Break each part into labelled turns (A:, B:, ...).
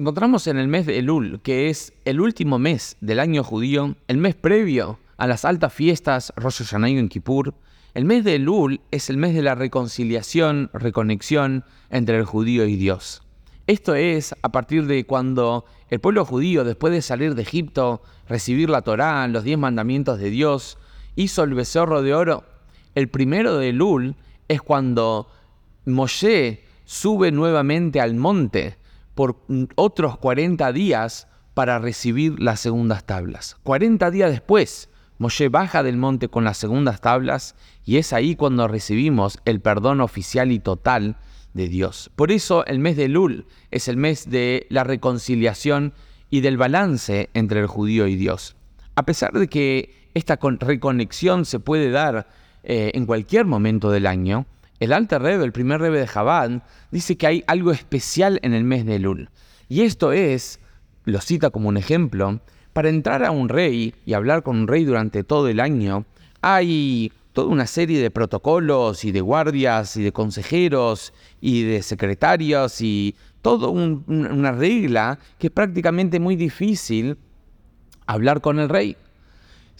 A: encontramos en el mes de Elul, que es el último mes del año judío, el mes previo a las altas fiestas Rosh Hashanah y Kippur, el mes de Elul es el mes de la reconciliación, reconexión entre el judío y Dios. Esto es a partir de cuando el pueblo judío, después de salir de Egipto, recibir la Torá, los diez mandamientos de Dios, hizo el becerro de oro. El primero de Elul es cuando Moshe sube nuevamente al monte por otros 40 días para recibir las segundas tablas. 40 días después, Moshe baja del monte con las segundas tablas y es ahí cuando recibimos el perdón oficial y total de Dios. Por eso el mes de Lul es el mes de la reconciliación y del balance entre el judío y Dios. A pesar de que esta reconexión se puede dar eh, en cualquier momento del año, el Alter Rebbe, el primer Rebbe de Chabad, dice que hay algo especial en el mes de Elul. Y esto es, lo cita como un ejemplo, para entrar a un rey y hablar con un rey durante todo el año, hay toda una serie de protocolos y de guardias y de consejeros y de secretarios y toda una regla que es prácticamente muy difícil hablar con el rey.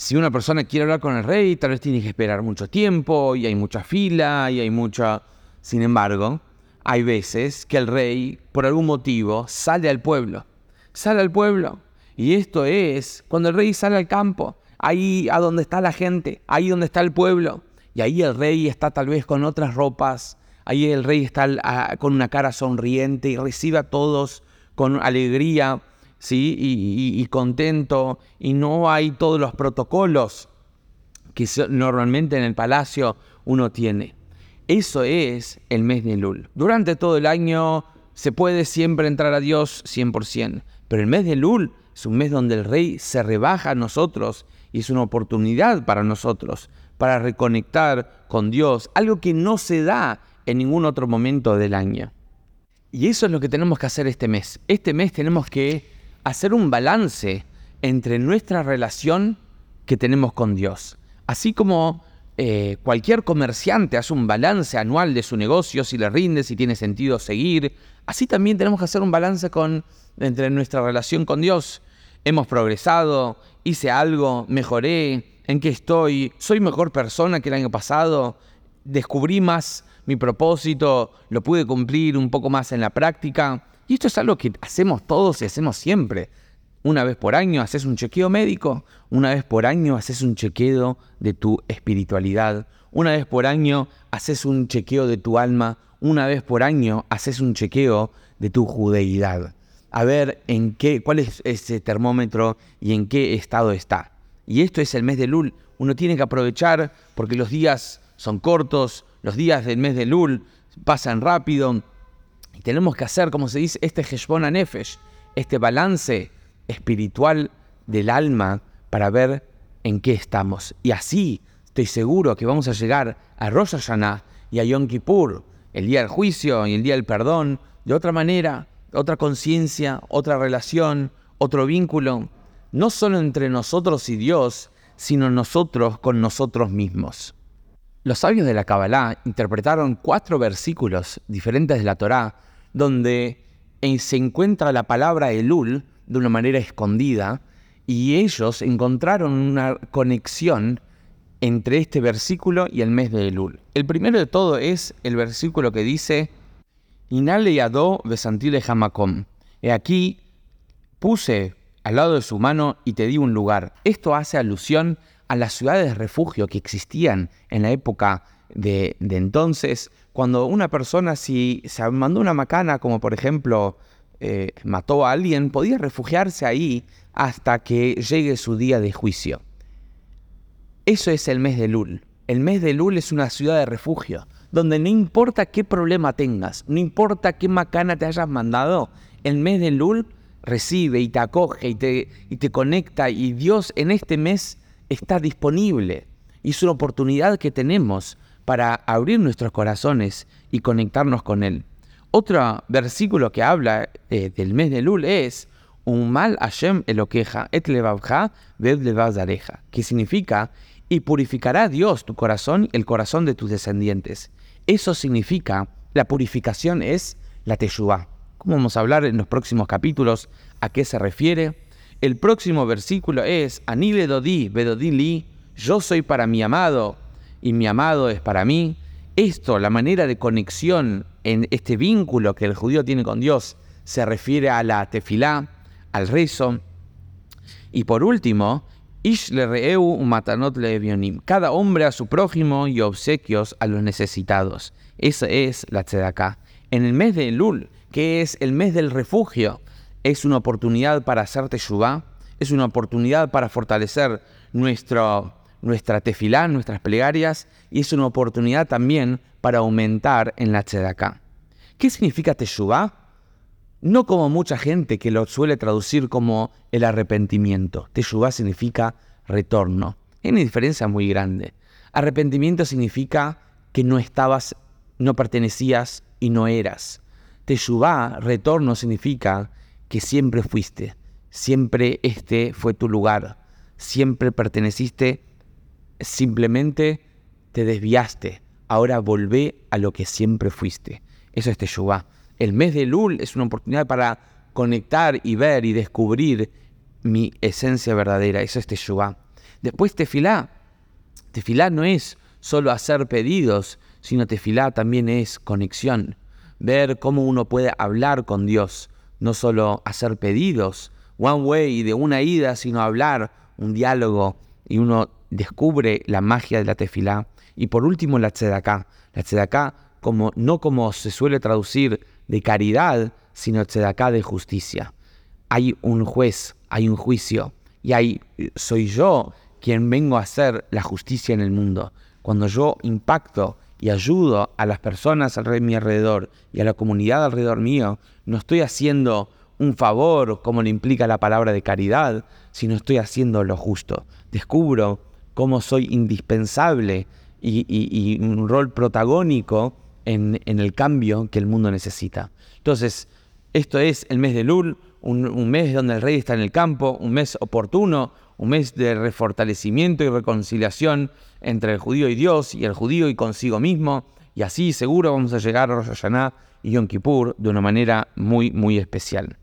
A: Si una persona quiere hablar con el rey, tal vez tiene que esperar mucho tiempo y hay mucha fila y hay mucha... Sin embargo, hay veces que el rey, por algún motivo, sale al pueblo. Sale al pueblo. Y esto es cuando el rey sale al campo, ahí a donde está la gente, ahí donde está el pueblo. Y ahí el rey está tal vez con otras ropas, ahí el rey está con una cara sonriente y recibe a todos con alegría ¿sí? Y, contento, y no hay todos los protocolos que normalmente en el palacio uno tiene. Eso es el mes de Lul. Durante todo el año se puede siempre entrar a Dios 100%, pero el mes de Lul es un mes donde el rey se rebaja a nosotros y es una oportunidad para nosotros para reconectar con Dios, algo que no se da en ningún otro momento del año. Y eso es lo que tenemos que hacer este mes. Este mes tenemos que hacer un balance entre nuestra relación que tenemos con Dios. Así como eh, cualquier comerciante hace un balance anual de su negocio, si le rinde, si tiene sentido seguir, así también tenemos que hacer un balance con, entre nuestra relación con Dios. Hemos progresado, hice algo, mejoré, en qué estoy, soy mejor persona que el año pasado, descubrí más mi propósito, lo pude cumplir un poco más en la práctica. Y esto es algo que hacemos todos y hacemos siempre. Una vez por año haces un chequeo médico, una vez por año haces un chequeo de tu espiritualidad, una vez por año haces un chequeo de tu alma, una vez por año haces un chequeo de tu judeidad. A ver en qué, cuál es ese termómetro y en qué estado está. Y esto es el mes de Lul. Uno tiene que aprovechar porque los días son cortos, los días del mes de Lul pasan rápido, y tenemos que hacer, como se dice, este Heshbon Nefesh, este balance espiritual del alma para ver en qué estamos. Y así estoy seguro que vamos a llegar a Rosh Hashanah y a Yom Kippur, el día del juicio y el día del perdón, de otra manera, otra conciencia, otra relación, otro vínculo, no solo entre nosotros y Dios, sino nosotros con nosotros mismos. Los sabios de la Kabbalah interpretaron cuatro versículos diferentes de la Torá donde se encuentra la palabra Elul de una manera escondida y ellos encontraron una conexión entre este versículo y el mes de Elul. El primero de todo es el versículo que dice Inale yadó besantile hamakom. He aquí puse al lado de su mano y te di un lugar. Esto hace alusión a las ciudades de refugio que existían en la época de, entonces, cuando una persona si se mandó una macana, como por ejemplo eh, mató a alguien, podía refugiarse ahí hasta que llegue su día de juicio. Eso es el mes de Lul. El mes de Lul es una ciudad de refugio, donde no importa qué problema tengas, no importa qué macana te hayas mandado, el mes de Lul recibe y te acoge y te, y te conecta y Dios en este mes está disponible. Y es una oportunidad que tenemos para abrir nuestros corazones y conectarnos con Él. Otro versículo que habla eh, del mes de Lul es un mal Hashem eloqueja et levavja ved levazareja, que significa y purificará Dios tu corazón, el corazón de tus descendientes. Eso significa, la purificación es la teshuvah. como vamos a hablar en los próximos capítulos a qué se refiere. El próximo versículo es Anile Dodi, Bedodi Li, yo soy para mi amado y mi amado es para mí. Esto, la manera de conexión en este vínculo que el judío tiene con Dios, se refiere a la tefilá, al rezo. Y por último, Ish le reeu matanot le Cada hombre a su prójimo y obsequios a los necesitados. Esa es la tzedaká. En el mes de Elul, que es el mes del refugio, es una oportunidad para hacer teshuvá, es una oportunidad para fortalecer nuestro, nuestra tefilá, nuestras plegarias, y es una oportunidad también para aumentar en la tzedaká. ¿Qué significa teshuvá? No como mucha gente que lo suele traducir como el arrepentimiento. Teshuvá significa retorno. Hay una diferencia muy grande. Arrepentimiento significa que no estabas, no pertenecías y no eras. Teshuvá, retorno, significa que siempre fuiste, siempre este fue tu lugar, siempre perteneciste, simplemente te desviaste, ahora volvé a lo que siempre fuiste. Eso es Teshuvá. El mes de Lul es una oportunidad para conectar y ver y descubrir mi esencia verdadera. Eso es Teshuvá. Después Tefilá. Tefilá no es solo hacer pedidos, sino Tefilá también es conexión. Ver cómo uno puede hablar con Dios, no solo hacer pedidos, one way de una ida, sino hablar, un diálogo, y uno descubre la magia de la tefilá. Y por último, la tzedaká. La tzedaká, como, no como se suele traducir de caridad, sino tzedaká de justicia. Hay un juez, hay un juicio, y hay, soy yo quien vengo a hacer la justicia en el mundo. Cuando yo impacto y ayudo a las personas de mi alrededor y a la comunidad alrededor mío, no estoy haciendo un favor como lo implica la palabra de caridad, sino estoy haciendo lo justo. Descubro cómo soy indispensable y, un rol protagónico en, el cambio que el mundo necesita. Entonces, esto es el mes de Lul, un mes donde el rey está en el campo, un mes oportuno, un mes de refortalecimiento y reconciliación entre el judío y Dios y el judío y consigo mismo. Y así seguro vamos a llegar a Rosh Hashanah y Yom Kippur de una manera muy, muy especial.